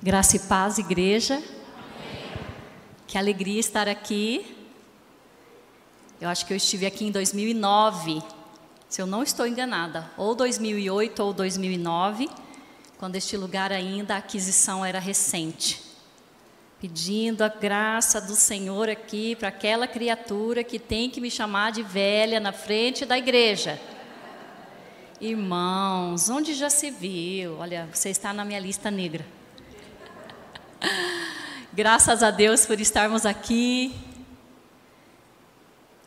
Graça e paz, igreja. Amém. Que alegria estar aqui. Eu acho que eu estive aqui em 2009, se eu não estou enganada, ou 2008 ou 2009, quando este lugar ainda a aquisição era recente. Pedindo a graça do Senhor aqui para aquela criatura que tem que me chamar de velha na frente da igreja. Irmãos, onde já se viu? Olha, você está na minha lista negra. Graças a Deus por estarmos aqui.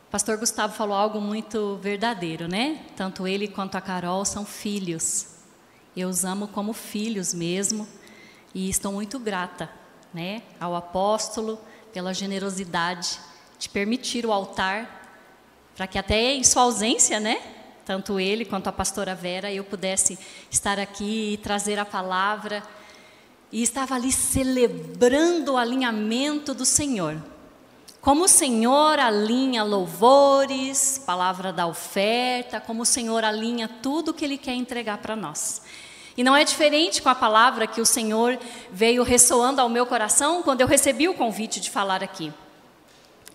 Pastor Gustavo falou algo muito verdadeiro, né? Tanto ele quanto a Carol são filhos. Eu os amo como filhos mesmo e estou muito grata, né, ao apóstolo pela generosidade de permitir o altar para que até em sua ausência, né, tanto ele quanto a pastora Vera eu pudesse estar aqui e trazer a palavra e estava ali celebrando o alinhamento do Senhor. Como o Senhor alinha louvores, palavra da oferta, como o Senhor alinha tudo que Ele quer entregar para nós. E não é diferente com a palavra que o Senhor veio ressoando ao meu coração quando eu recebi o convite de falar aqui.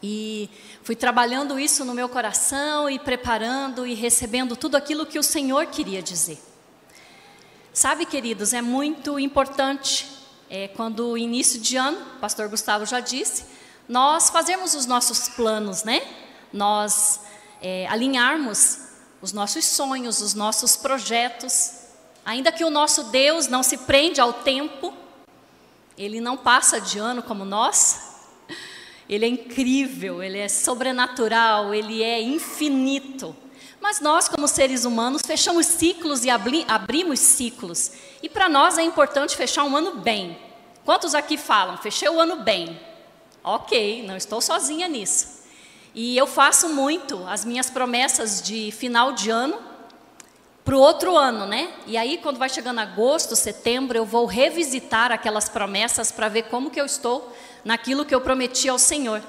E fui trabalhando isso no meu coração e preparando e recebendo tudo aquilo que o Senhor queria dizer. Sabe, queridos, é muito importante é, quando o início de ano, o pastor Gustavo já disse, nós fazemos os nossos planos, né? Nós é, alinharmos os nossos sonhos, os nossos projetos, ainda que o nosso Deus não se prende ao tempo, ele não passa de ano como nós, ele é incrível, ele é sobrenatural, ele é infinito. Mas nós, como seres humanos, fechamos ciclos e abri abrimos ciclos. E para nós é importante fechar um ano bem. Quantos aqui falam, fechei o ano bem? Ok, não estou sozinha nisso. E eu faço muito as minhas promessas de final de ano para o outro ano, né? E aí, quando vai chegando agosto, setembro, eu vou revisitar aquelas promessas para ver como que eu estou naquilo que eu prometi ao Senhor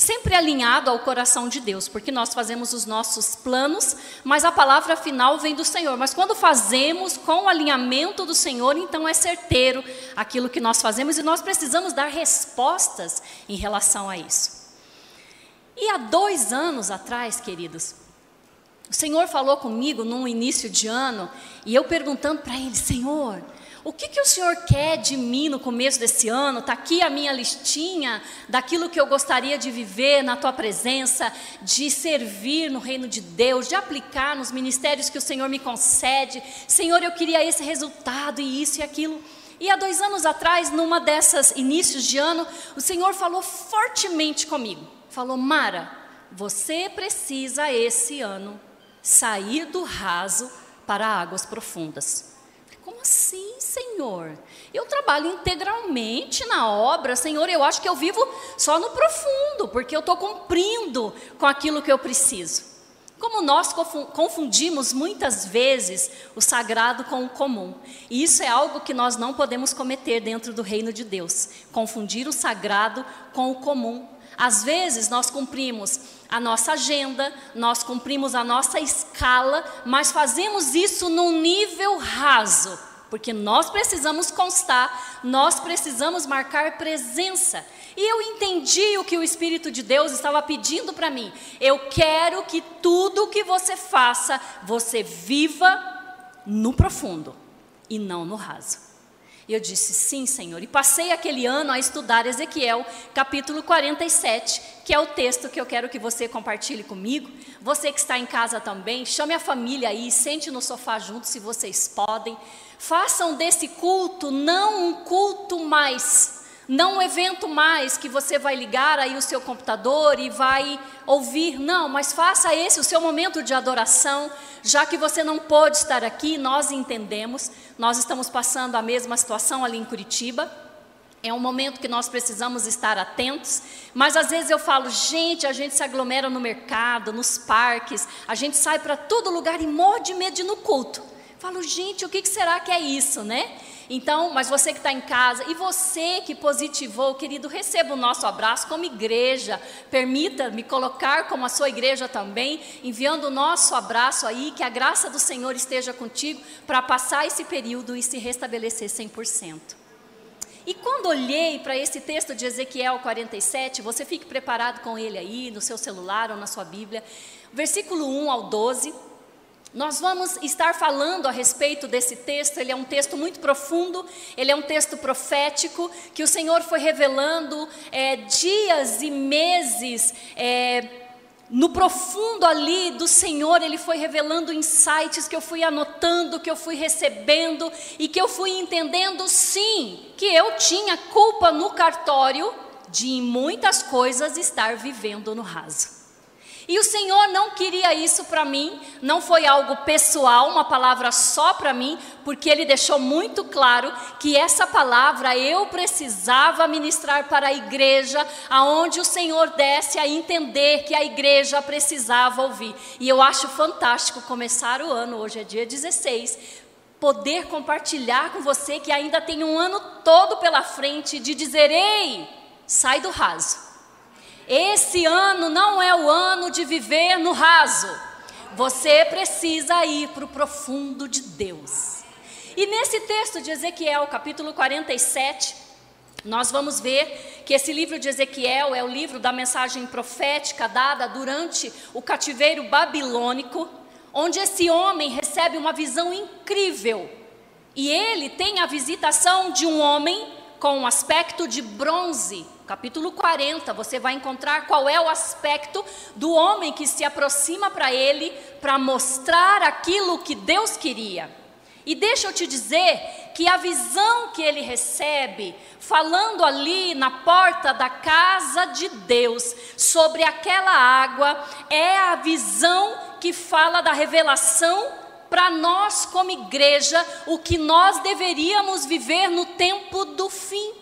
sempre alinhado ao coração de Deus, porque nós fazemos os nossos planos, mas a palavra final vem do Senhor. Mas quando fazemos com o alinhamento do Senhor, então é certeiro aquilo que nós fazemos e nós precisamos dar respostas em relação a isso. E há dois anos atrás, queridos, o Senhor falou comigo num início de ano e eu perguntando para Ele, Senhor, o que, que o Senhor quer de mim no começo desse ano? Está aqui a minha listinha daquilo que eu gostaria de viver na tua presença, de servir no reino de Deus, de aplicar nos ministérios que o Senhor me concede. Senhor, eu queria esse resultado e isso e aquilo. E há dois anos atrás, numa dessas inícios de ano, o Senhor falou fortemente comigo. Falou, Mara, você precisa esse ano sair do raso para águas profundas. Como assim, Senhor? Eu trabalho integralmente na obra, Senhor. Eu acho que eu vivo só no profundo, porque eu estou cumprindo com aquilo que eu preciso. Como nós confundimos muitas vezes o sagrado com o comum. E isso é algo que nós não podemos cometer dentro do reino de Deus confundir o sagrado com o comum. Às vezes nós cumprimos a nossa agenda, nós cumprimos a nossa escala, mas fazemos isso num nível raso, porque nós precisamos constar, nós precisamos marcar presença. E eu entendi o que o Espírito de Deus estava pedindo para mim. Eu quero que tudo que você faça, você viva no profundo e não no raso. E eu disse, sim, Senhor. E passei aquele ano a estudar Ezequiel, capítulo 47, que é o texto que eu quero que você compartilhe comigo. Você que está em casa também, chame a família aí, sente no sofá junto se vocês podem. Façam desse culto não um culto mais não um evento mais que você vai ligar aí o seu computador e vai ouvir, não, mas faça esse o seu momento de adoração, já que você não pode estar aqui, nós entendemos, nós estamos passando a mesma situação ali em Curitiba. É um momento que nós precisamos estar atentos, mas às vezes eu falo, gente, a gente se aglomera no mercado, nos parques, a gente sai para todo lugar e morre de medo de ir no culto. Falo, gente, o que será que é isso, né? Então, mas você que está em casa e você que positivou, querido, receba o nosso abraço como igreja. Permita-me colocar como a sua igreja também, enviando o nosso abraço aí, que a graça do Senhor esteja contigo para passar esse período e se restabelecer 100%. E quando olhei para esse texto de Ezequiel 47, você fique preparado com ele aí, no seu celular ou na sua Bíblia, versículo 1 ao 12. Nós vamos estar falando a respeito desse texto, ele é um texto muito profundo, ele é um texto profético, que o Senhor foi revelando é, dias e meses é, no profundo ali do Senhor, Ele foi revelando insights que eu fui anotando, que eu fui recebendo e que eu fui entendendo, sim, que eu tinha culpa no cartório de em muitas coisas estar vivendo no raso. E o Senhor não queria isso para mim, não foi algo pessoal, uma palavra só para mim, porque Ele deixou muito claro que essa palavra eu precisava ministrar para a igreja, aonde o Senhor desse a entender que a igreja precisava ouvir. E eu acho fantástico começar o ano, hoje é dia 16, poder compartilhar com você que ainda tem um ano todo pela frente de dizer: ei, sai do raso. Esse ano não é o ano de viver no raso. Você precisa ir para o profundo de Deus. E nesse texto de Ezequiel, capítulo 47, nós vamos ver que esse livro de Ezequiel é o livro da mensagem profética dada durante o cativeiro babilônico, onde esse homem recebe uma visão incrível. E ele tem a visitação de um homem com um aspecto de bronze, capítulo 40, você vai encontrar qual é o aspecto do homem que se aproxima para ele para mostrar aquilo que Deus queria. E deixa eu te dizer que a visão que ele recebe, falando ali na porta da casa de Deus, sobre aquela água, é a visão que fala da revelação para nós, como igreja, o que nós deveríamos viver no tempo do fim.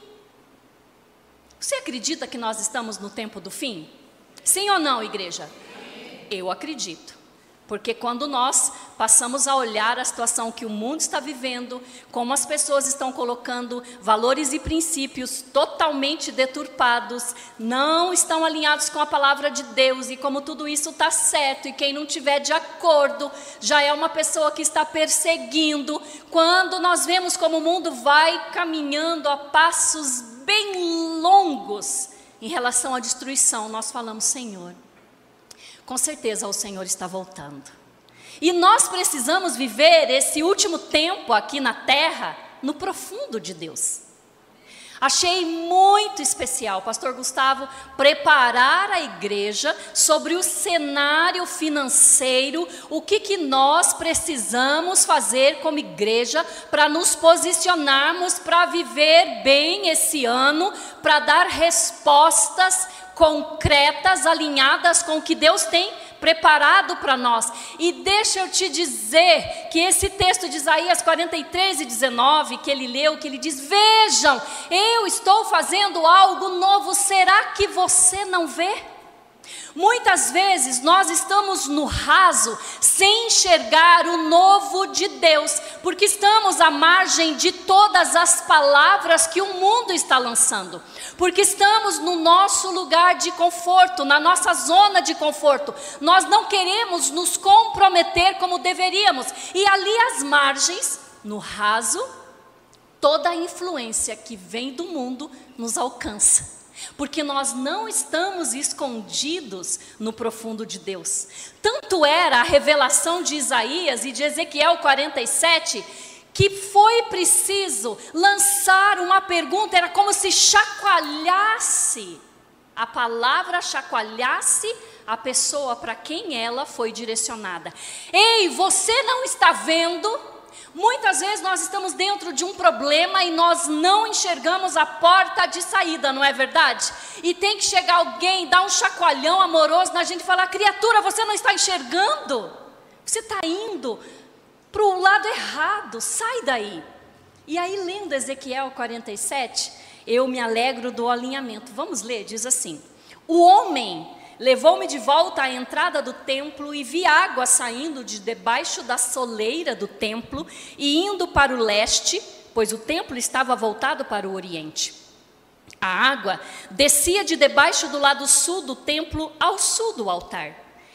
Você acredita que nós estamos no tempo do fim? Sim ou não, igreja? Eu acredito. Porque quando nós passamos a olhar a situação que o mundo está vivendo, como as pessoas estão colocando valores e princípios totalmente deturpados, não estão alinhados com a palavra de Deus, e como tudo isso está certo, e quem não tiver de acordo já é uma pessoa que está perseguindo, quando nós vemos como o mundo vai caminhando a passos bem longos em relação à destruição, nós falamos, Senhor, com certeza o Senhor está voltando. E nós precisamos viver esse último tempo aqui na terra no profundo de Deus. Achei muito especial, Pastor Gustavo, preparar a igreja sobre o cenário financeiro, o que, que nós precisamos fazer como igreja para nos posicionarmos para viver bem esse ano, para dar respostas concretas, alinhadas com o que Deus tem preparado para nós. E deixa eu te dizer que esse texto de Isaías 43 e 19, que ele leu, que ele diz: Vejam, eu estou fazendo algo novo, será que você não vê? Muitas vezes nós estamos no raso sem enxergar o novo de Deus, porque estamos à margem de todas as palavras que o mundo está lançando, porque estamos no nosso lugar de conforto, na nossa zona de conforto. Nós não queremos nos comprometer como deveríamos, e ali às margens, no raso, toda a influência que vem do mundo nos alcança porque nós não estamos escondidos no profundo de Deus. Tanto era a revelação de Isaías e de Ezequiel 47 que foi preciso lançar uma pergunta, era como se chacoalhasse, a palavra chacoalhasse a pessoa para quem ela foi direcionada. Ei, você não está vendo? Muitas vezes nós estamos dentro de um problema e nós não enxergamos a porta de saída, não é verdade? E tem que chegar alguém, dar um chacoalhão amoroso na gente e falar: criatura, você não está enxergando? Você está indo para o lado errado, sai daí. E aí, lendo Ezequiel 47, eu me alegro do alinhamento. Vamos ler, diz assim: O homem Levou-me de volta à entrada do templo e vi água saindo de debaixo da soleira do templo e indo para o leste, pois o templo estava voltado para o oriente. A água descia de debaixo do lado sul do templo ao sul do altar.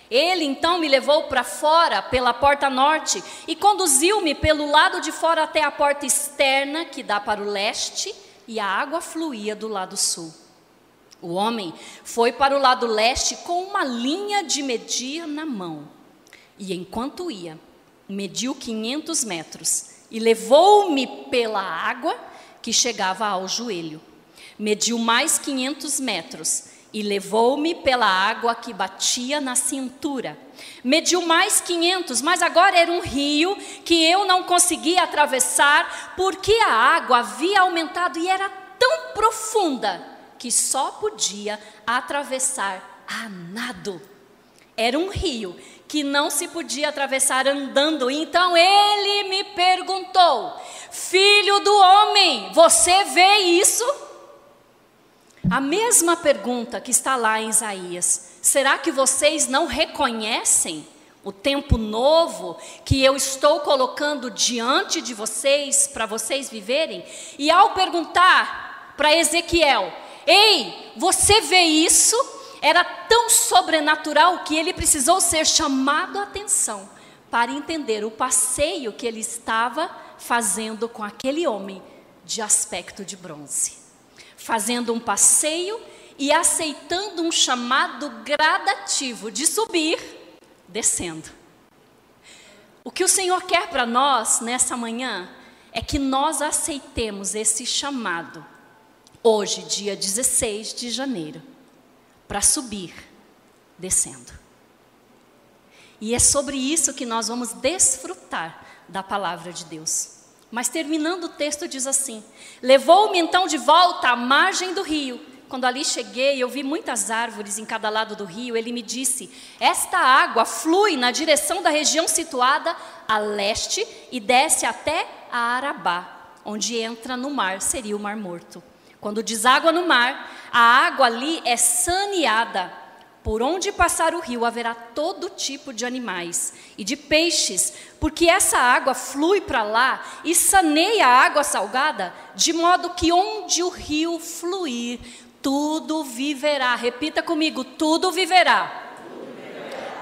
Ele então me levou para fora pela porta norte e conduziu-me pelo lado de fora até a porta externa que dá para o leste, e a água fluía do lado sul. O homem foi para o lado leste com uma linha de medir na mão. E enquanto ia, mediu 500 metros e levou-me pela água que chegava ao joelho. Mediu mais 500 metros e levou-me pela água que batia na cintura. Mediu mais 500, mas agora era um rio que eu não conseguia atravessar porque a água havia aumentado e era tão profunda que só podia atravessar a nado. Era um rio que não se podia atravessar andando. Então ele me perguntou: Filho do homem, você vê isso? A mesma pergunta que está lá em Isaías: será que vocês não reconhecem o tempo novo que eu estou colocando diante de vocês para vocês viverem? E ao perguntar para Ezequiel: Ei, você vê isso? Era tão sobrenatural que ele precisou ser chamado a atenção para entender o passeio que ele estava fazendo com aquele homem de aspecto de bronze fazendo um passeio e aceitando um chamado gradativo de subir, descendo. O que o Senhor quer para nós nessa manhã é que nós aceitemos esse chamado, hoje, dia 16 de janeiro, para subir, descendo. E é sobre isso que nós vamos desfrutar da palavra de Deus. Mas terminando o texto diz assim: Levou-me então de volta à margem do rio. Quando ali cheguei, eu vi muitas árvores em cada lado do rio. Ele me disse: Esta água flui na direção da região situada a leste e desce até a Arabá, onde entra no mar, seria o Mar Morto. Quando deságua no mar, a água ali é saneada por onde passar o rio haverá todo tipo de animais e de peixes, porque essa água flui para lá e saneia a água salgada, de modo que onde o rio fluir, tudo viverá. Repita comigo: tudo viverá.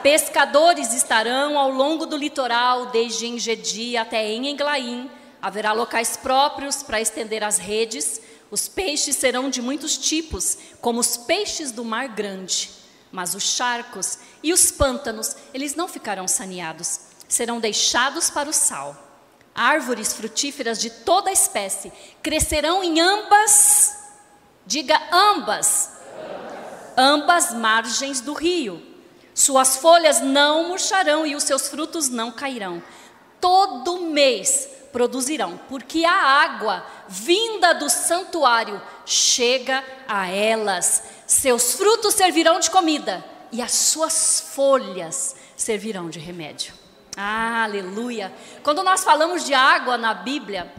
Pescadores estarão ao longo do litoral, desde Engedi até em Englaim. Haverá locais próprios para estender as redes. Os peixes serão de muitos tipos, como os peixes do mar grande. Mas os charcos e os pântanos, eles não ficarão saneados, serão deixados para o sal. Árvores frutíferas de toda espécie crescerão em ambas, diga ambas, ambas margens do rio. Suas folhas não murcharão e os seus frutos não cairão. Todo mês produzirão, porque a água vinda do santuário chega a elas. Seus frutos servirão de comida e as suas folhas servirão de remédio. Ah, aleluia! Quando nós falamos de água na Bíblia,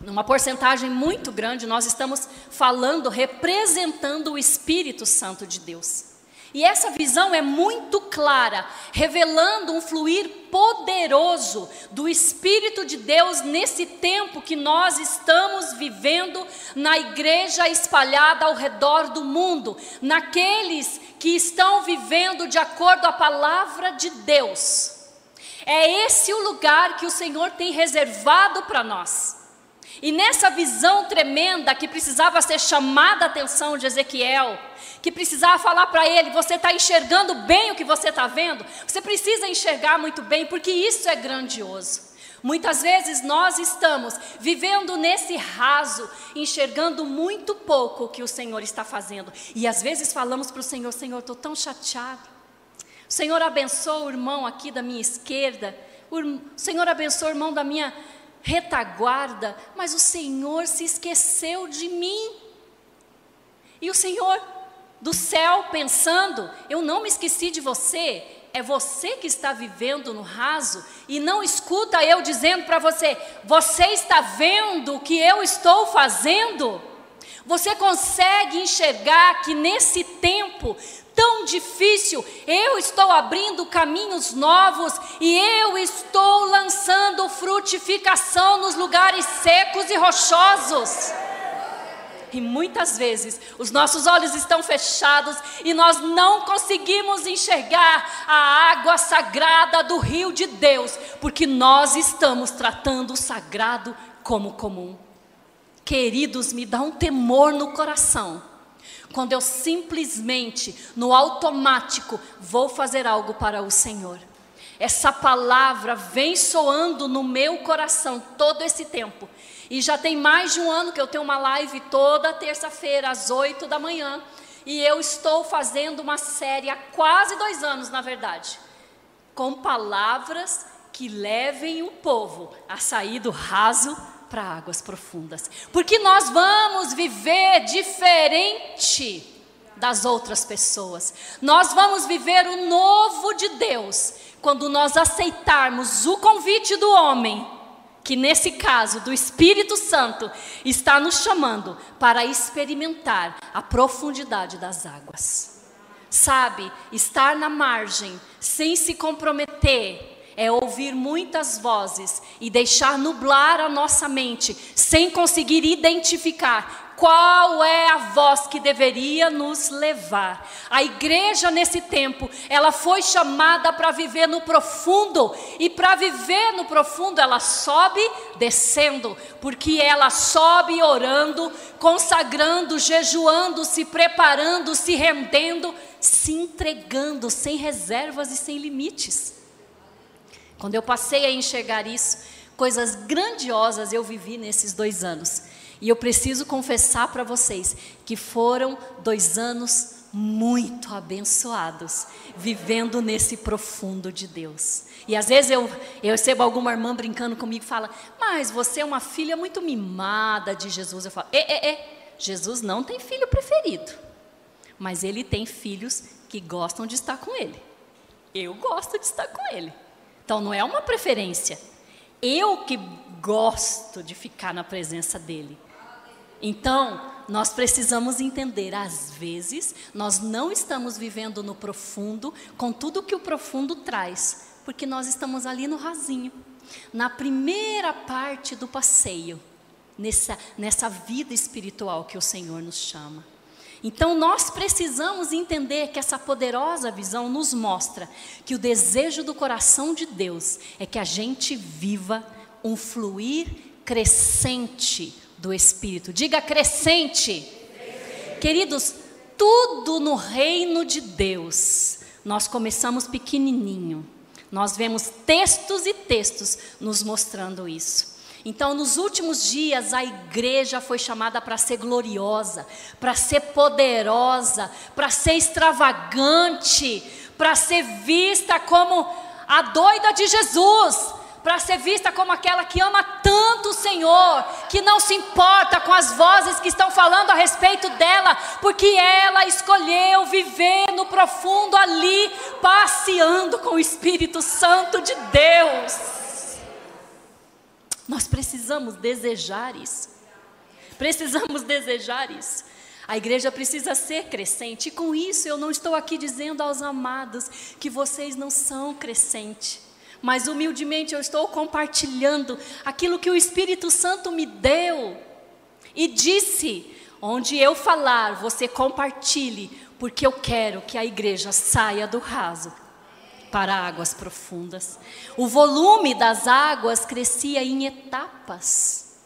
numa porcentagem muito grande, nós estamos falando, representando o Espírito Santo de Deus. E essa visão é muito clara, revelando um fluir poderoso do Espírito de Deus nesse tempo que nós estamos vivendo na igreja espalhada ao redor do mundo, naqueles que estão vivendo de acordo a palavra de Deus. É esse o lugar que o Senhor tem reservado para nós. E nessa visão tremenda que precisava ser chamada a atenção de Ezequiel, que precisava falar para ele: você está enxergando bem o que você está vendo? Você precisa enxergar muito bem, porque isso é grandioso. Muitas vezes nós estamos vivendo nesse raso, enxergando muito pouco o que o Senhor está fazendo. E às vezes falamos para o Senhor: Senhor, estou tão chateado. O Senhor abençoa o irmão aqui da minha esquerda. O Senhor abençoa o irmão da minha retaguarda. Mas o Senhor se esqueceu de mim. E o Senhor do céu pensando: eu não me esqueci de você. É você que está vivendo no raso e não escuta eu dizendo para você: você está vendo o que eu estou fazendo? Você consegue enxergar que nesse tempo tão difícil, eu estou abrindo caminhos novos e eu estou lançando frutificação nos lugares secos e rochosos. E muitas vezes os nossos olhos estão fechados e nós não conseguimos enxergar a água sagrada do rio de Deus, porque nós estamos tratando o sagrado como comum. queridos, me dá um temor no coração. Quando eu simplesmente, no automático, vou fazer algo para o Senhor. Essa palavra vem soando no meu coração todo esse tempo. E já tem mais de um ano que eu tenho uma live toda terça-feira, às oito da manhã. E eu estou fazendo uma série há quase dois anos, na verdade, com palavras que levem o povo a sair do raso para águas profundas. Porque nós vamos viver diferente das outras pessoas. Nós vamos viver o novo de Deus quando nós aceitarmos o convite do homem, que nesse caso do Espírito Santo está nos chamando para experimentar a profundidade das águas. Sabe, estar na margem sem se comprometer é ouvir muitas vozes e deixar nublar a nossa mente, sem conseguir identificar qual é a voz que deveria nos levar. A igreja nesse tempo, ela foi chamada para viver no profundo, e para viver no profundo, ela sobe descendo, porque ela sobe orando, consagrando, jejuando, se preparando, se rendendo, se entregando sem reservas e sem limites. Quando eu passei a enxergar isso, coisas grandiosas eu vivi nesses dois anos. E eu preciso confessar para vocês que foram dois anos muito abençoados, vivendo nesse profundo de Deus. E às vezes eu, eu recebo alguma irmã brincando comigo e fala: Mas você é uma filha muito mimada de Jesus. Eu falo: É, é, é. Jesus não tem filho preferido, mas ele tem filhos que gostam de estar com ele. Eu gosto de estar com ele. Então não é uma preferência. Eu que gosto de ficar na presença dele. Então, nós precisamos entender, às vezes, nós não estamos vivendo no profundo, com tudo que o profundo traz, porque nós estamos ali no rasinho, na primeira parte do passeio, nessa, nessa vida espiritual que o Senhor nos chama. Então nós precisamos entender que essa poderosa visão nos mostra que o desejo do coração de Deus é que a gente viva um fluir crescente do Espírito. Diga crescente. crescente. Queridos, tudo no reino de Deus, nós começamos pequenininho. Nós vemos textos e textos nos mostrando isso. Então, nos últimos dias, a igreja foi chamada para ser gloriosa, para ser poderosa, para ser extravagante, para ser vista como a doida de Jesus, para ser vista como aquela que ama tanto o Senhor, que não se importa com as vozes que estão falando a respeito dela, porque ela escolheu viver no profundo ali, passeando com o Espírito Santo de Deus. Nós precisamos desejar isso. Precisamos desejar isso. A igreja precisa ser crescente. E com isso eu não estou aqui dizendo aos amados que vocês não são crescentes. Mas humildemente eu estou compartilhando aquilo que o Espírito Santo me deu. E disse: onde eu falar, você compartilhe, porque eu quero que a igreja saia do raso para águas profundas. O volume das águas crescia em etapas.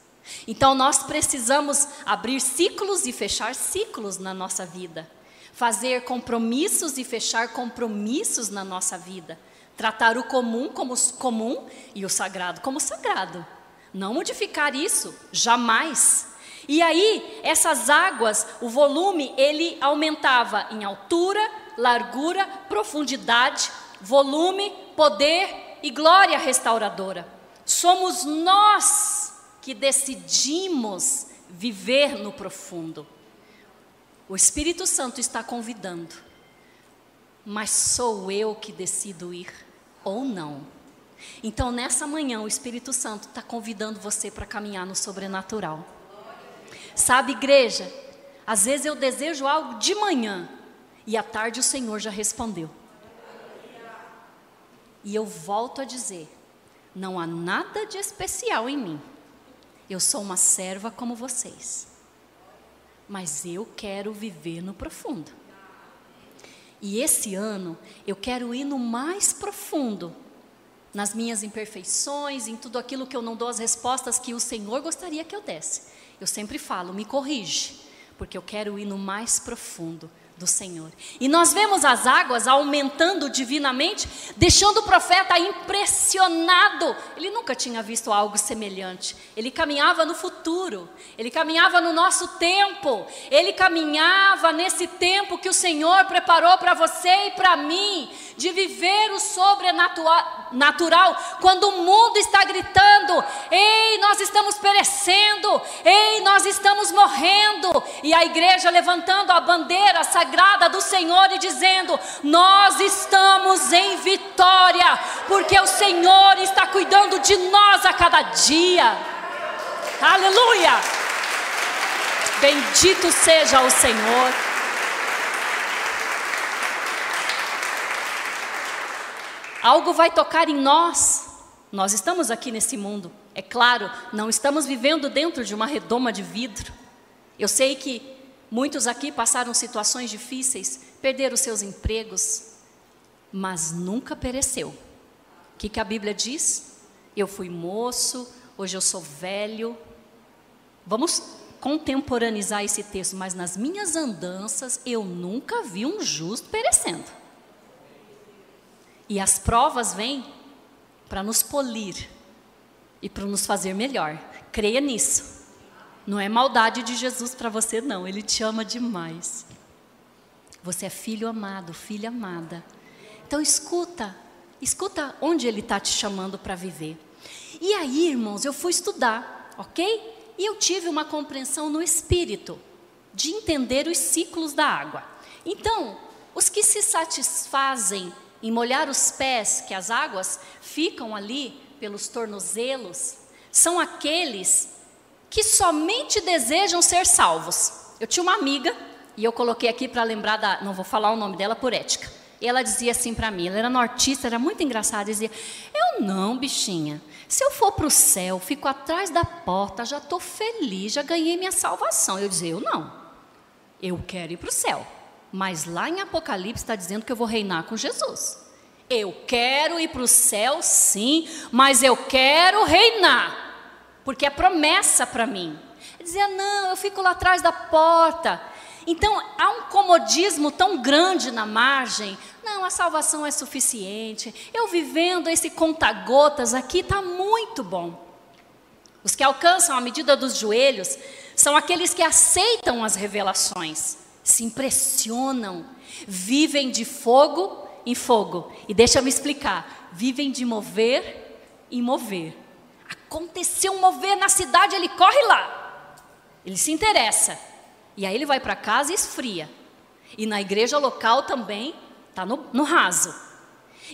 Então nós precisamos abrir ciclos e fechar ciclos na nossa vida, fazer compromissos e fechar compromissos na nossa vida, tratar o comum como comum e o sagrado como sagrado. Não modificar isso, jamais. E aí, essas águas, o volume, ele aumentava em altura, largura, profundidade, volume, poder e glória restauradora. Somos nós que decidimos viver no profundo. O Espírito Santo está convidando, mas sou eu que decido ir ou não. Então, nessa manhã, o Espírito Santo está convidando você para caminhar no sobrenatural. Sabe, igreja, às vezes eu desejo algo de manhã e à tarde o Senhor já respondeu. E eu volto a dizer: não há nada de especial em mim. Eu sou uma serva como vocês. Mas eu quero viver no profundo. E esse ano eu quero ir no mais profundo, nas minhas imperfeições, em tudo aquilo que eu não dou as respostas que o Senhor gostaria que eu desse. eu sempre falo, me corrige, porque eu quero ir no mais profundo do Senhor. E nós vemos as águas aumentando divinamente, deixando o profeta impressionado. Ele nunca tinha visto algo semelhante. Ele caminhava no futuro, ele caminhava no nosso tempo, ele caminhava nesse tempo que o Senhor preparou para você e para mim, de viver o sobrenatural, quando o mundo está gritando: ei, nós estamos perecendo, ei, nós estamos morrendo, e a igreja levantando a bandeira sagrada do Senhor e dizendo: nós estamos em vitória, porque o Senhor está cuidando de nós a cada dia. Aleluia! Bendito seja o Senhor. algo vai tocar em nós. Nós estamos aqui nesse mundo, é claro, não estamos vivendo dentro de uma redoma de vidro. Eu sei que muitos aqui passaram situações difíceis, perderam seus empregos, mas nunca pereceu. O que, que a Bíblia diz? Eu fui moço, hoje eu sou velho. Vamos contemporaneizar esse texto, mas nas minhas andanças eu nunca vi um justo perecendo. E as provas vêm para nos polir e para nos fazer melhor. Creia nisso. Não é maldade de Jesus para você, não. Ele te ama demais. Você é filho amado, filha amada. Então escuta, escuta onde Ele está te chamando para viver. E aí, irmãos, eu fui estudar, ok? E eu tive uma compreensão no espírito de entender os ciclos da água. Então, os que se satisfazem em molhar os pés, que as águas ficam ali pelos tornozelos, são aqueles que somente desejam ser salvos. Eu tinha uma amiga, e eu coloquei aqui para lembrar da. Não vou falar o nome dela por ética. E ela dizia assim para mim, ela era nortista, era muito engraçada, dizia: Eu não, bichinha. Se eu for para o céu, fico atrás da porta, já estou feliz, já ganhei minha salvação. Eu dizia: Eu não. Eu quero ir para o céu. Mas lá em Apocalipse está dizendo que eu vou reinar com Jesus. Eu quero ir para o céu, sim, mas eu quero reinar, porque é promessa para mim. Ele dizia: Não, eu fico lá atrás da porta. Então há um comodismo tão grande na margem. Não, a salvação é suficiente. Eu vivendo esse conta-gotas aqui está muito bom. Os que alcançam a medida dos joelhos são aqueles que aceitam as revelações se impressionam, vivem de fogo em fogo. E deixa eu me explicar: vivem de mover em mover. Aconteceu um mover na cidade, ele corre lá. Ele se interessa. E aí ele vai para casa e esfria. E na igreja local também está no, no raso.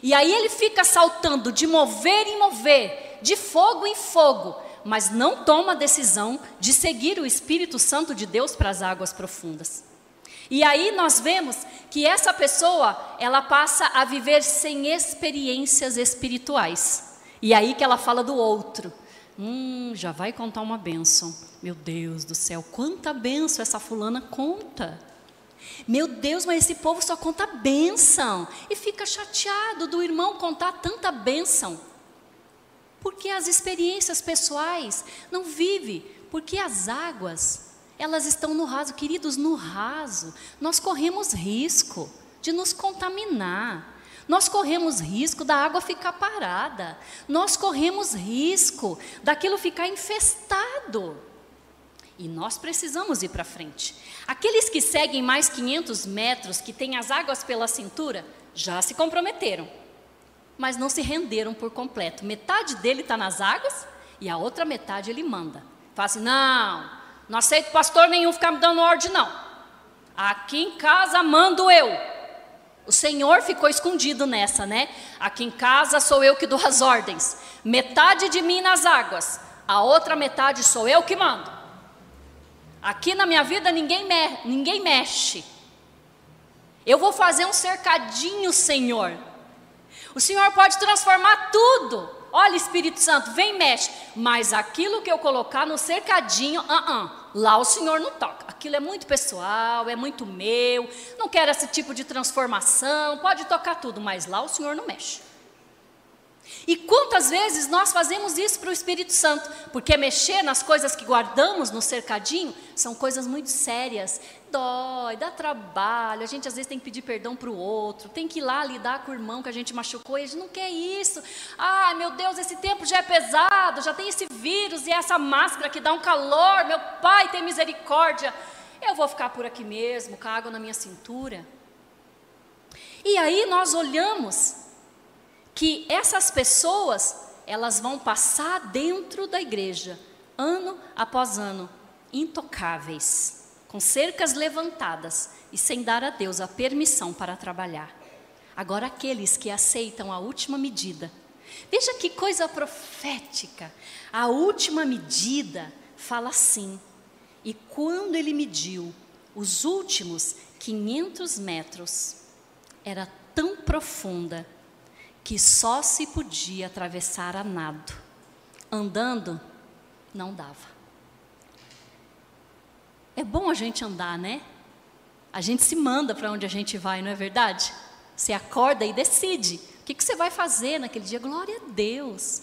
E aí ele fica saltando de mover em mover, de fogo em fogo, mas não toma a decisão de seguir o Espírito Santo de Deus para as águas profundas. E aí nós vemos que essa pessoa, ela passa a viver sem experiências espirituais. E aí que ela fala do outro. Hum, já vai contar uma bênção. Meu Deus do céu, quanta bênção essa fulana conta. Meu Deus, mas esse povo só conta bênção. E fica chateado do irmão contar tanta bênção. Porque as experiências pessoais não vive, porque as águas elas estão no raso. Queridos, no raso, nós corremos risco de nos contaminar. Nós corremos risco da água ficar parada. Nós corremos risco daquilo ficar infestado. E nós precisamos ir para frente. Aqueles que seguem mais 500 metros, que têm as águas pela cintura, já se comprometeram, mas não se renderam por completo. Metade dele está nas águas e a outra metade ele manda. Fala assim: não, não aceito pastor nenhum ficar me dando ordem, não. Aqui em casa mando eu. O Senhor ficou escondido nessa, né? Aqui em casa sou eu que dou as ordens. Metade de mim nas águas, a outra metade sou eu que mando. Aqui na minha vida ninguém, me ninguém mexe. Eu vou fazer um cercadinho, Senhor. O Senhor pode transformar tudo. Olha, Espírito Santo, vem mexe. Mas aquilo que eu colocar no cercadinho, uh -uh, lá o Senhor não toca. Aquilo é muito pessoal, é muito meu. Não quero esse tipo de transformação. Pode tocar tudo, mas lá o Senhor não mexe. E quantas vezes nós fazemos isso para o Espírito Santo? Porque mexer nas coisas que guardamos no cercadinho são coisas muito sérias. Dói, dá trabalho, a gente às vezes tem que pedir perdão para o outro, tem que ir lá lidar com o irmão que a gente machucou e a gente não quer isso. Ai meu Deus, esse tempo já é pesado, já tem esse vírus e essa máscara que dá um calor, meu pai tem misericórdia. Eu vou ficar por aqui mesmo, com a água na minha cintura. E aí nós olhamos que essas pessoas, elas vão passar dentro da igreja, ano após ano, intocáveis, com cercas levantadas e sem dar a Deus a permissão para trabalhar. Agora, aqueles que aceitam a última medida, veja que coisa profética, a última medida fala assim: e quando ele mediu os últimos 500 metros, era tão profunda que só se podia atravessar a nado. Andando, não dava. É bom a gente andar, né? A gente se manda para onde a gente vai, não é verdade? Você acorda e decide. O que, que você vai fazer naquele dia? Glória a Deus.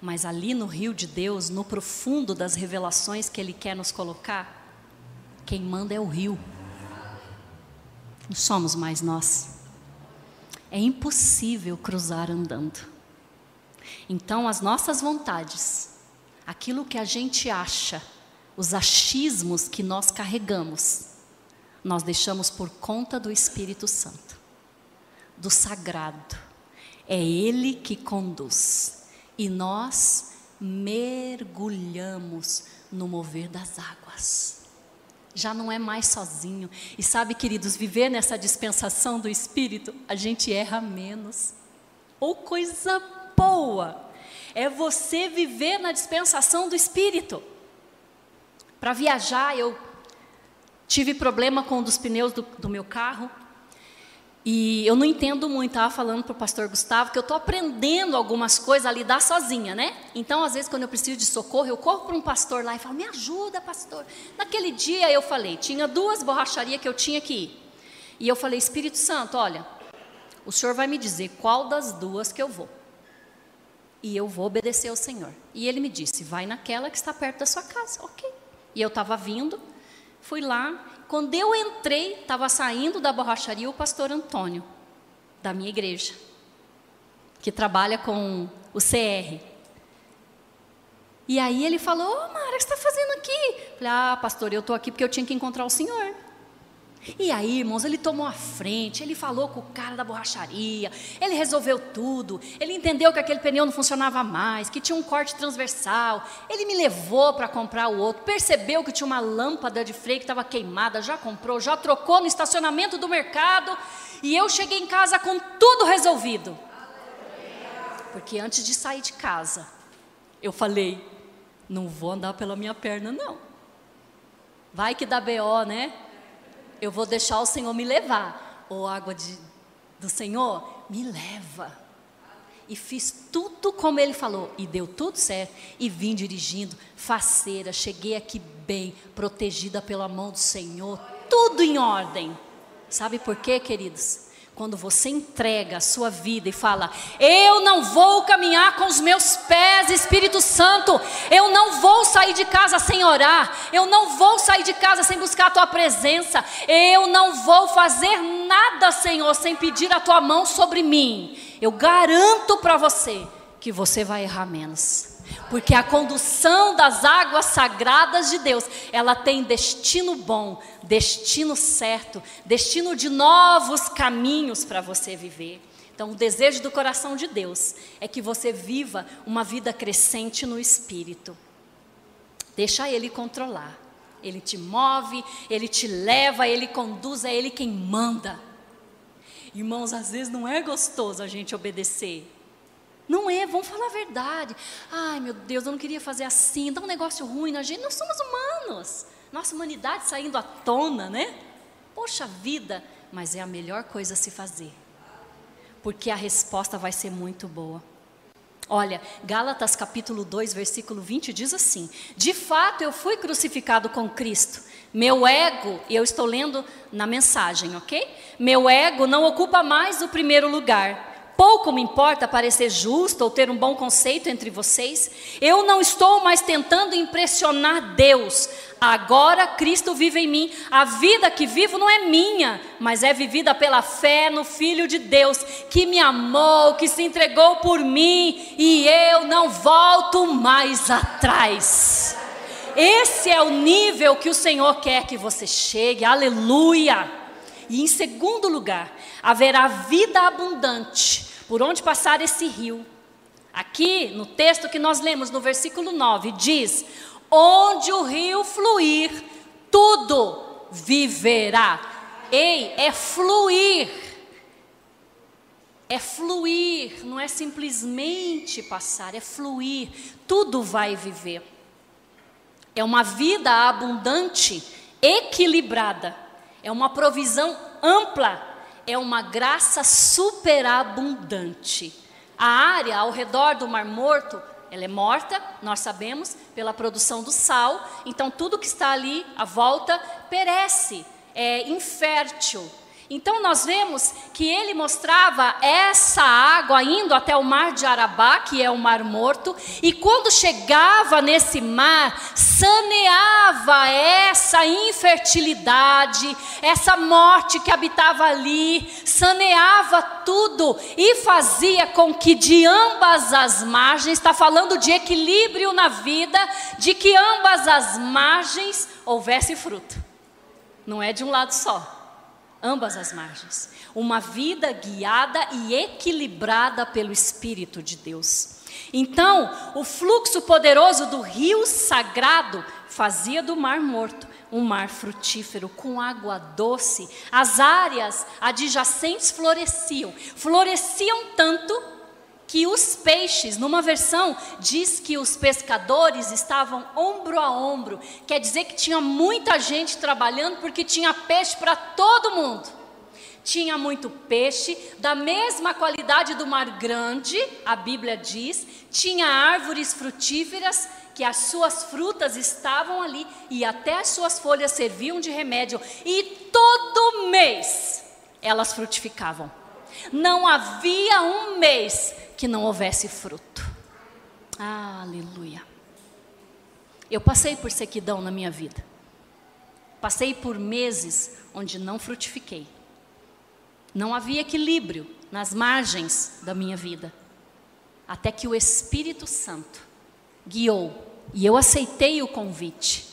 Mas ali no rio de Deus, no profundo das revelações que Ele quer nos colocar, quem manda é o rio. Não somos mais nós. É impossível cruzar andando. Então, as nossas vontades, aquilo que a gente acha, os achismos que nós carregamos, nós deixamos por conta do Espírito Santo, do sagrado. É Ele que conduz. E nós mergulhamos no mover das águas já não é mais sozinho. E sabe, queridos, viver nessa dispensação do Espírito, a gente erra menos. Ou coisa boa é você viver na dispensação do Espírito. Para viajar, eu tive problema com um dos pneus do, do meu carro. E eu não entendo muito, estava falando para o pastor Gustavo que eu estou aprendendo algumas coisas a lidar sozinha, né? Então, às vezes, quando eu preciso de socorro, eu corro para um pastor lá e falo, me ajuda, pastor. Naquele dia eu falei, tinha duas borracharias que eu tinha que ir. E eu falei, Espírito Santo, olha, o senhor vai me dizer qual das duas que eu vou. E eu vou obedecer ao Senhor. E ele me disse, vai naquela que está perto da sua casa. Ok. E eu estava vindo, fui lá, quando eu entrei, estava saindo da borracharia o pastor Antônio, da minha igreja, que trabalha com o CR. E aí ele falou: oh, Mara, o que você está fazendo aqui? Falei: Ah, pastor, eu estou aqui porque eu tinha que encontrar o senhor. E aí, irmãos, ele tomou a frente, ele falou com o cara da borracharia, ele resolveu tudo, ele entendeu que aquele pneu não funcionava mais, que tinha um corte transversal, ele me levou para comprar o outro, percebeu que tinha uma lâmpada de freio que estava queimada, já comprou, já trocou no estacionamento do mercado, e eu cheguei em casa com tudo resolvido. Porque antes de sair de casa, eu falei: não vou andar pela minha perna, não. Vai que dá BO, né? Eu vou deixar o Senhor me levar. Ou água de, do Senhor, me leva. E fiz tudo como ele falou, e deu tudo certo. E vim dirigindo, faceira, cheguei aqui bem, protegida pela mão do Senhor, tudo em ordem. Sabe por quê, queridos? Quando você entrega a sua vida e fala: Eu não vou caminhar com os meus pés, Espírito Santo, eu não vou sair de casa sem orar, eu não vou sair de casa sem buscar a tua presença, eu não vou fazer nada, Senhor, sem pedir a tua mão sobre mim. Eu garanto para você que você vai errar menos. Porque a condução das águas sagradas de Deus, ela tem destino bom, destino certo, destino de novos caminhos para você viver. Então, o desejo do coração de Deus é que você viva uma vida crescente no espírito. Deixa Ele controlar. Ele te move, Ele te leva, Ele conduz, é Ele quem manda. Irmãos, às vezes não é gostoso a gente obedecer. Não é, vamos falar a verdade. Ai, meu Deus, eu não queria fazer assim, dá um negócio ruim na gente. Nós somos humanos. Nossa humanidade saindo à tona, né? Poxa vida, mas é a melhor coisa a se fazer. Porque a resposta vai ser muito boa. Olha, Gálatas capítulo 2, versículo 20 diz assim: De fato eu fui crucificado com Cristo. Meu ego, eu estou lendo na mensagem, ok? Meu ego não ocupa mais o primeiro lugar Pouco me importa parecer justo ou ter um bom conceito entre vocês. Eu não estou mais tentando impressionar Deus. Agora Cristo vive em mim. A vida que vivo não é minha, mas é vivida pela fé no Filho de Deus, que me amou, que se entregou por mim, e eu não volto mais atrás. Esse é o nível que o Senhor quer que você chegue. Aleluia! E em segundo lugar, haverá vida abundante por onde passar esse rio. Aqui no texto que nós lemos, no versículo 9, diz: Onde o rio fluir, tudo viverá. Ei, é fluir. É fluir, não é simplesmente passar, é fluir. Tudo vai viver. É uma vida abundante, equilibrada. É uma provisão ampla é uma graça superabundante. A área ao redor do Mar Morto, ela é morta, nós sabemos, pela produção do sal, então tudo que está ali à volta perece, é infértil. Então nós vemos que ele mostrava essa água indo até o mar de Arabá, que é o mar morto, e quando chegava nesse mar, saneava essa infertilidade, essa morte que habitava ali, saneava tudo e fazia com que de ambas as margens, está falando de equilíbrio na vida, de que ambas as margens houvesse fruto. Não é de um lado só ambas as margens. Uma vida guiada e equilibrada pelo Espírito de Deus. Então, o fluxo poderoso do rio sagrado fazia do mar morto um mar frutífero com água doce. As áreas adjacentes floresciam, floresciam tanto que os peixes, numa versão, diz que os pescadores estavam ombro a ombro, quer dizer que tinha muita gente trabalhando porque tinha peixe para todo mundo. Tinha muito peixe, da mesma qualidade do mar grande, a Bíblia diz, tinha árvores frutíferas, que as suas frutas estavam ali e até as suas folhas serviam de remédio, e todo mês elas frutificavam. Não havia um mês que não houvesse fruto. Ah, aleluia. Eu passei por sequidão na minha vida. Passei por meses onde não frutifiquei. Não havia equilíbrio nas margens da minha vida. Até que o Espírito Santo guiou e eu aceitei o convite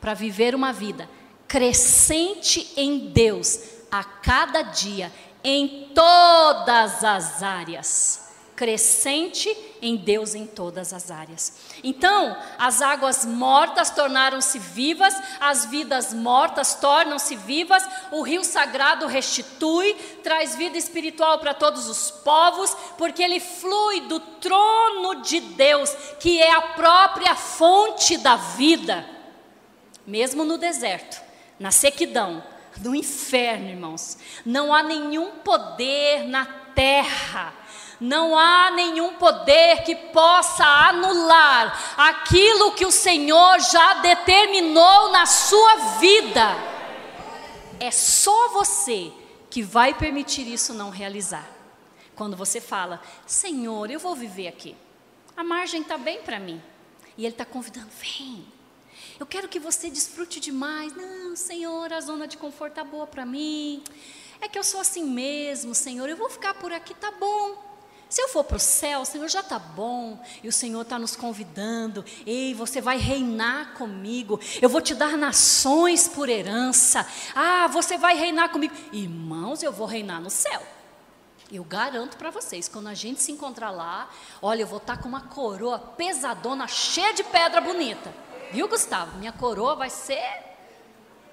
para viver uma vida crescente em Deus a cada dia, em todas as áreas crescente em Deus em todas as áreas. Então, as águas mortas tornaram-se vivas, as vidas mortas tornam-se vivas, o rio sagrado restitui, traz vida espiritual para todos os povos, porque ele flui do trono de Deus, que é a própria fonte da vida. Mesmo no deserto, na sequidão, no inferno, irmãos, não há nenhum poder na terra não há nenhum poder que possa anular aquilo que o Senhor já determinou na sua vida. É só você que vai permitir isso não realizar. Quando você fala, Senhor, eu vou viver aqui, a margem está bem para mim. E Ele está convidando, vem. Eu quero que você desfrute demais. Não, Senhor, a zona de conforto está boa para mim. É que eu sou assim mesmo, Senhor. Eu vou ficar por aqui, tá bom. Se eu for para o céu, o Senhor já está bom, e o Senhor está nos convidando. Ei, você vai reinar comigo. Eu vou te dar nações por herança. Ah, você vai reinar comigo. Irmãos, eu vou reinar no céu. Eu garanto para vocês, quando a gente se encontrar lá, olha, eu vou estar tá com uma coroa pesadona, cheia de pedra bonita. Viu, Gustavo? Minha coroa vai ser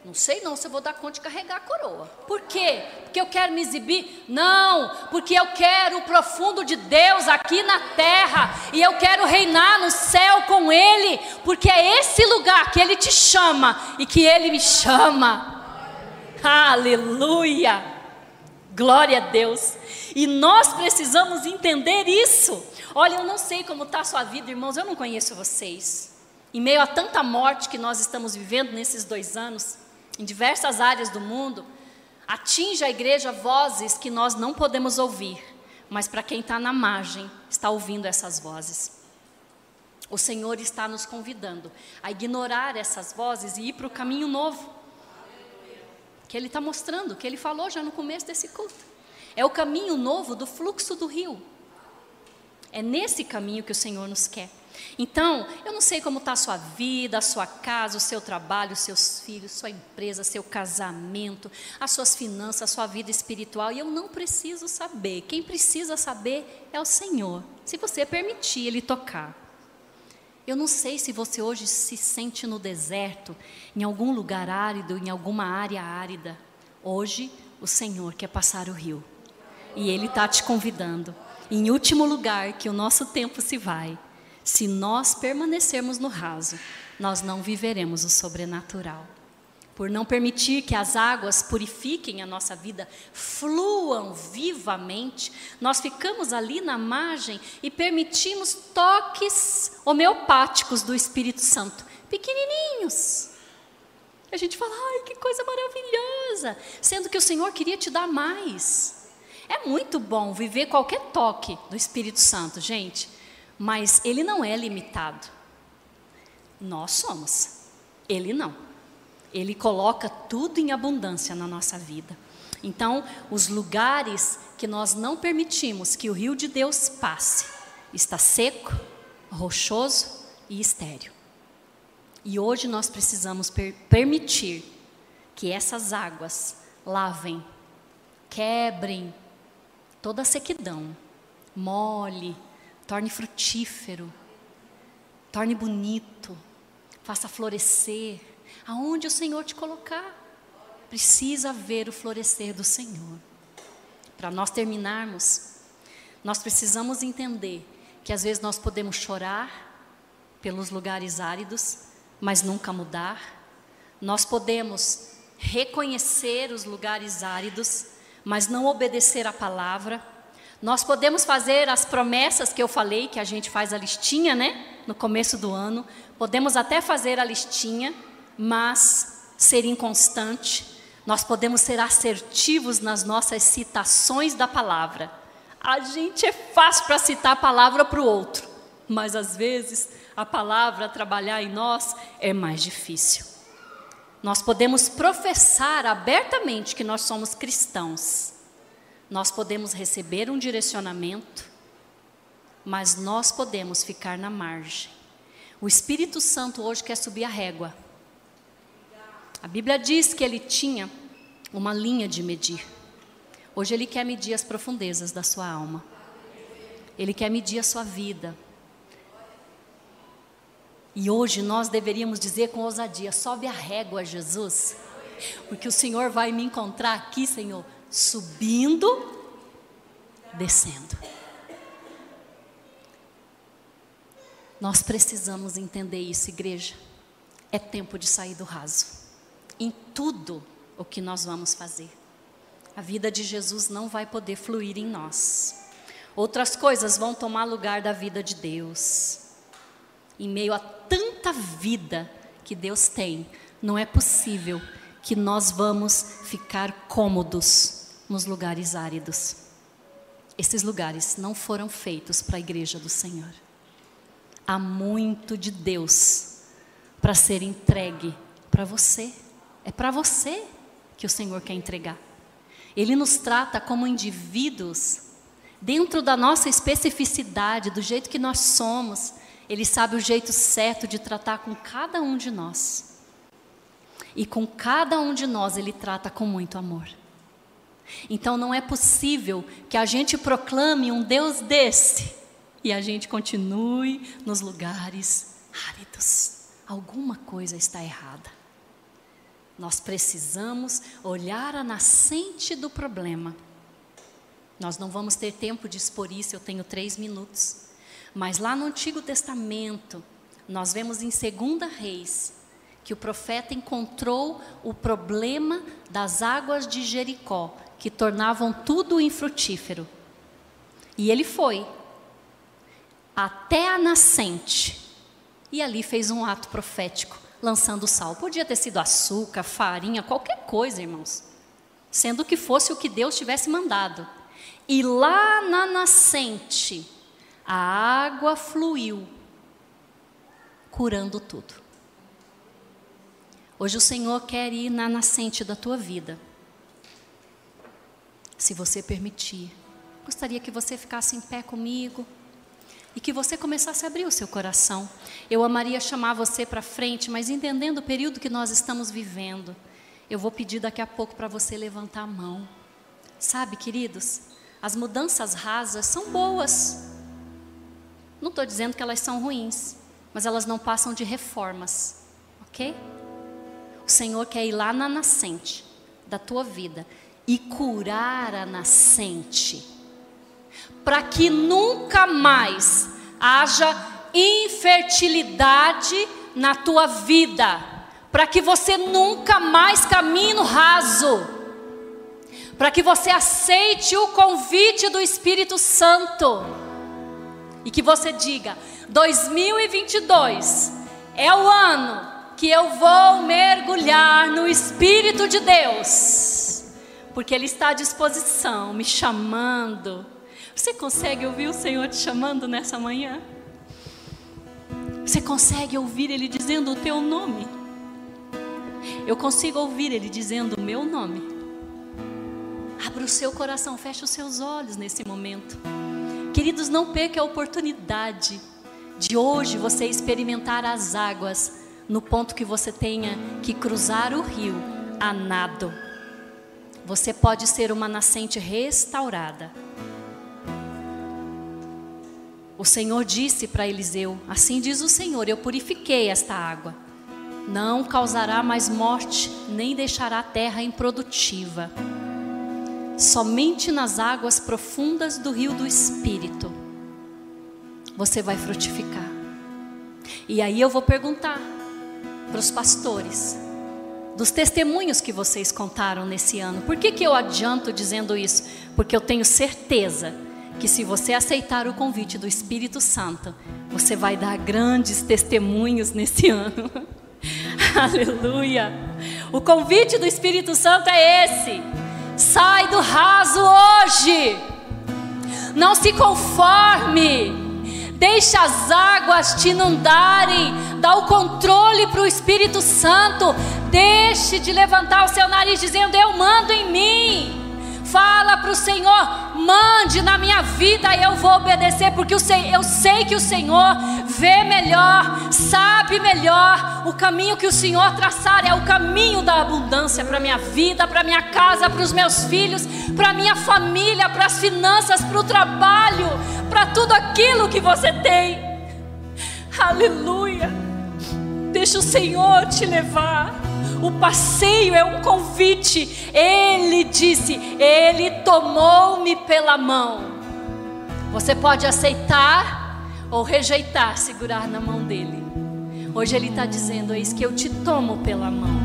não sei não se eu vou dar conta de carregar a coroa. Por quê? Porque eu quero me exibir? Não, porque eu quero o profundo de Deus aqui na terra e eu quero reinar no céu com Ele, porque é esse lugar que Ele te chama e que Ele me chama. Aleluia! Glória a Deus. E nós precisamos entender isso. Olha, eu não sei como está a sua vida, irmãos, eu não conheço vocês. Em meio a tanta morte que nós estamos vivendo nesses dois anos, em diversas áreas do mundo, atinge a igreja vozes que nós não podemos ouvir, mas para quem está na margem, está ouvindo essas vozes. O Senhor está nos convidando a ignorar essas vozes e ir para o caminho novo. Que Ele está mostrando, que Ele falou já no começo desse culto. É o caminho novo do fluxo do rio. É nesse caminho que o Senhor nos quer. Então, eu não sei como está a sua vida, a sua casa, o seu trabalho, os seus filhos, sua empresa, seu casamento, as suas finanças, a sua vida espiritual, e eu não preciso saber. Quem precisa saber é o Senhor, se você permitir Ele tocar. Eu não sei se você hoje se sente no deserto, em algum lugar árido, em alguma área árida. Hoje, o Senhor quer passar o rio. E Ele está te convidando. Em último lugar, que o nosso tempo se vai. Se nós permanecermos no raso, nós não viveremos o sobrenatural por não permitir que as águas purifiquem a nossa vida, fluam vivamente, nós ficamos ali na margem e permitimos toques homeopáticos do Espírito Santo, pequenininhos. A gente fala, ai, que coisa maravilhosa, sendo que o Senhor queria te dar mais. É muito bom viver qualquer toque do Espírito Santo, gente, mas ele não é limitado. Nós somos, ele não. Ele coloca tudo em abundância na nossa vida. Então, os lugares que nós não permitimos que o rio de Deus passe, está seco, rochoso e estéril. E hoje nós precisamos per permitir que essas águas lavem, quebrem toda a sequidão, mole, torne frutífero, torne bonito, faça florescer, aonde o Senhor te colocar. Precisa ver o florescer do Senhor. Para nós terminarmos, nós precisamos entender que às vezes nós podemos chorar pelos lugares áridos, mas nunca mudar. Nós podemos reconhecer os lugares áridos, mas não obedecer a palavra. Nós podemos fazer as promessas que eu falei, que a gente faz a listinha, né? No começo do ano. Podemos até fazer a listinha, mas ser inconstante, nós podemos ser assertivos nas nossas citações da palavra. A gente é fácil para citar a palavra para o outro, mas às vezes a palavra trabalhar em nós é mais difícil. Nós podemos professar abertamente que nós somos cristãos. Nós podemos receber um direcionamento, mas nós podemos ficar na margem. O Espírito Santo hoje quer subir a régua. A Bíblia diz que ele tinha uma linha de medir. Hoje ele quer medir as profundezas da sua alma. Ele quer medir a sua vida. E hoje nós deveríamos dizer com ousadia: sobe a régua, Jesus, porque o Senhor vai me encontrar aqui, Senhor, subindo, descendo. Nós precisamos entender isso, igreja. É tempo de sair do raso em tudo o que nós vamos fazer. A vida de Jesus não vai poder fluir em nós. Outras coisas vão tomar lugar da vida de Deus. Em meio a tanta vida que Deus tem, não é possível que nós vamos ficar cômodos nos lugares áridos. Esses lugares não foram feitos para a igreja do Senhor. Há muito de Deus para ser entregue para você. É para você que o Senhor quer entregar. Ele nos trata como indivíduos, dentro da nossa especificidade, do jeito que nós somos. Ele sabe o jeito certo de tratar com cada um de nós. E com cada um de nós ele trata com muito amor. Então não é possível que a gente proclame um Deus desse e a gente continue nos lugares áridos. Alguma coisa está errada. Nós precisamos olhar a nascente do problema. Nós não vamos ter tempo de expor isso, eu tenho três minutos. Mas lá no Antigo Testamento, nós vemos em 2 Reis que o profeta encontrou o problema das águas de Jericó, que tornavam tudo infrutífero. E ele foi até a nascente e ali fez um ato profético lançando sal. Podia ter sido açúcar, farinha, qualquer coisa, irmãos. Sendo que fosse o que Deus tivesse mandado. E lá na nascente, a água fluiu, curando tudo. Hoje o Senhor quer ir na nascente da tua vida. Se você permitir. Gostaria que você ficasse em pé comigo e que você começasse a abrir o seu coração. Eu amaria chamar você para frente, mas entendendo o período que nós estamos vivendo, eu vou pedir daqui a pouco para você levantar a mão. Sabe, queridos, as mudanças rasas são boas. Não estou dizendo que elas são ruins, mas elas não passam de reformas, ok? O Senhor quer ir lá na nascente da tua vida e curar a nascente, para que nunca mais haja infertilidade na tua vida, para que você nunca mais caminhe no raso para que você aceite o convite do Espírito Santo e que você diga: 2022 é o ano que eu vou mergulhar no Espírito de Deus, porque Ele está à disposição, me chamando. Você consegue ouvir o Senhor te chamando nessa manhã? Você consegue ouvir Ele dizendo o teu nome? Eu consigo ouvir Ele dizendo o meu nome. Abra o seu coração, feche os seus olhos nesse momento. Queridos, não perca a oportunidade de hoje você experimentar as águas no ponto que você tenha que cruzar o rio a nado. Você pode ser uma nascente restaurada. O Senhor disse para Eliseu: Assim diz o Senhor: Eu purifiquei esta água. Não causará mais morte, nem deixará a terra improdutiva somente nas águas profundas do rio do Espírito você vai frutificar. E aí eu vou perguntar para os pastores, dos testemunhos que vocês contaram nesse ano, por que, que eu adianto dizendo isso? Porque eu tenho certeza que se você aceitar o convite do Espírito Santo, você vai dar grandes testemunhos nesse ano. Aleluia! O convite do Espírito Santo é esse Sai do raso hoje. Não se conforme. Deixa as águas te inundarem. Dá o controle para o Espírito Santo. Deixe de levantar o seu nariz dizendo: Eu mando em mim. Fala para o Senhor, mande na minha vida eu vou obedecer, porque eu sei que o Senhor vê melhor, sabe melhor. O caminho que o Senhor traçar é o caminho da abundância para minha vida, para minha casa, para os meus filhos, para minha família, para as finanças, para o trabalho, para tudo aquilo que você tem. Aleluia. Deixa o Senhor te levar. O passeio é um convite. Ele disse: Ele tomou-me pela mão. Você pode aceitar ou rejeitar, segurar na mão dele. Hoje ele está dizendo: Eis que eu te tomo pela mão.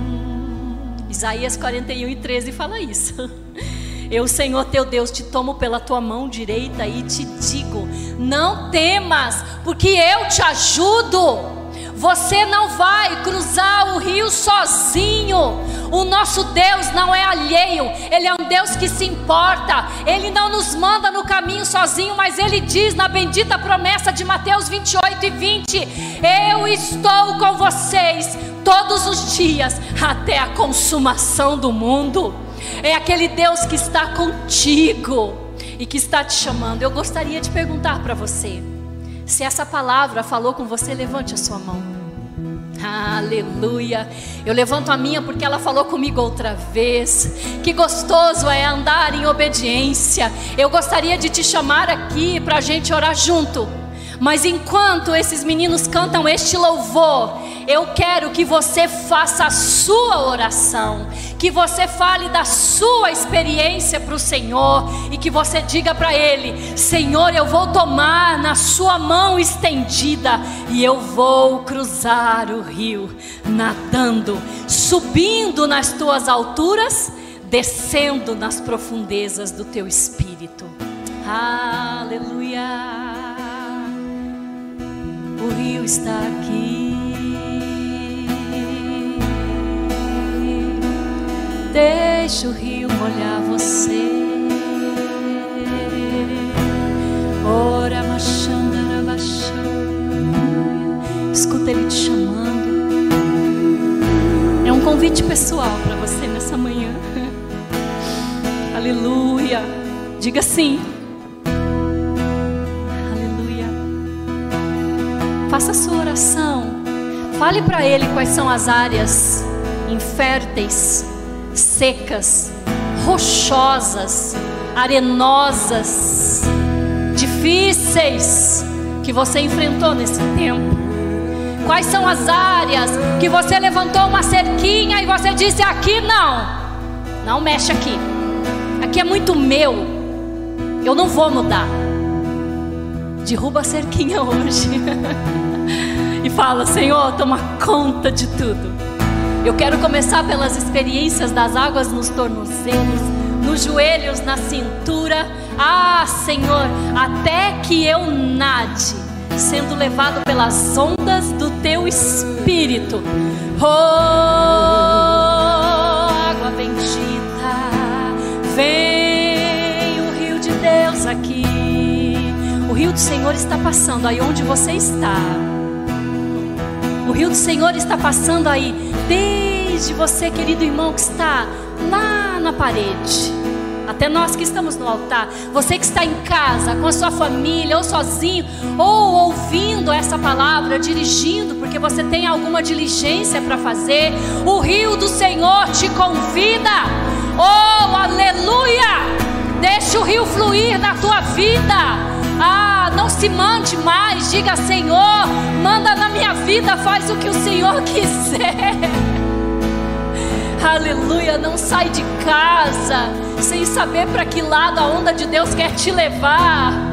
Isaías 41 e 13 fala isso. Eu, Senhor teu Deus, te tomo pela tua mão direita e te digo: Não temas, porque eu te ajudo. Você não vai cruzar o rio sozinho. O nosso Deus não é alheio, Ele é um Deus que se importa. Ele não nos manda no caminho sozinho, mas Ele diz na bendita promessa de Mateus 28 e 20: Eu estou com vocês todos os dias até a consumação do mundo. É aquele Deus que está contigo e que está te chamando. Eu gostaria de perguntar para você. Se essa palavra falou com você, levante a sua mão. Aleluia. Eu levanto a minha porque ela falou comigo outra vez. Que gostoso é andar em obediência. Eu gostaria de te chamar aqui para a gente orar junto. Mas enquanto esses meninos cantam este louvor, eu quero que você faça a sua oração, que você fale da sua experiência para o Senhor e que você diga para Ele: Senhor, eu vou tomar na Sua mão estendida e eu vou cruzar o rio nadando, subindo nas tuas alturas, descendo nas profundezas do teu espírito. Aleluia. O rio está aqui. Deixa o rio molhar você. Ora, Escuta Ele te chamando. É um convite pessoal para você nessa manhã. Aleluia. Diga sim. Aleluia. Faça a sua oração. Fale para Ele quais são as áreas inférteis, secas, rochosas, arenosas, difíceis que você enfrentou nesse tempo. Quais são as áreas que você levantou uma cerquinha e você disse: aqui não, não mexe aqui, aqui é muito meu, eu não vou mudar. Derruba a cerquinha hoje e fala: Senhor, toma conta de tudo. Eu quero começar pelas experiências das águas nos tornozelos, nos joelhos, na cintura. Ah, Senhor, até que eu nade, sendo levado pelas ondas do teu espírito. Oh, água bendita, vem o rio de Deus aqui. O rio do Senhor está passando aí onde você está. O rio do Senhor está passando aí, desde você, querido irmão, que está lá na parede, até nós que estamos no altar, você que está em casa, com a sua família, ou sozinho, ou ouvindo essa palavra, dirigindo, porque você tem alguma diligência para fazer, o rio do Senhor te convida, oh, aleluia! Deixa o rio fluir na tua vida. Ah, não se mande mais. Diga, Senhor, manda na minha vida, faz o que o Senhor quiser. Aleluia, não sai de casa sem saber para que lado a onda de Deus quer te levar.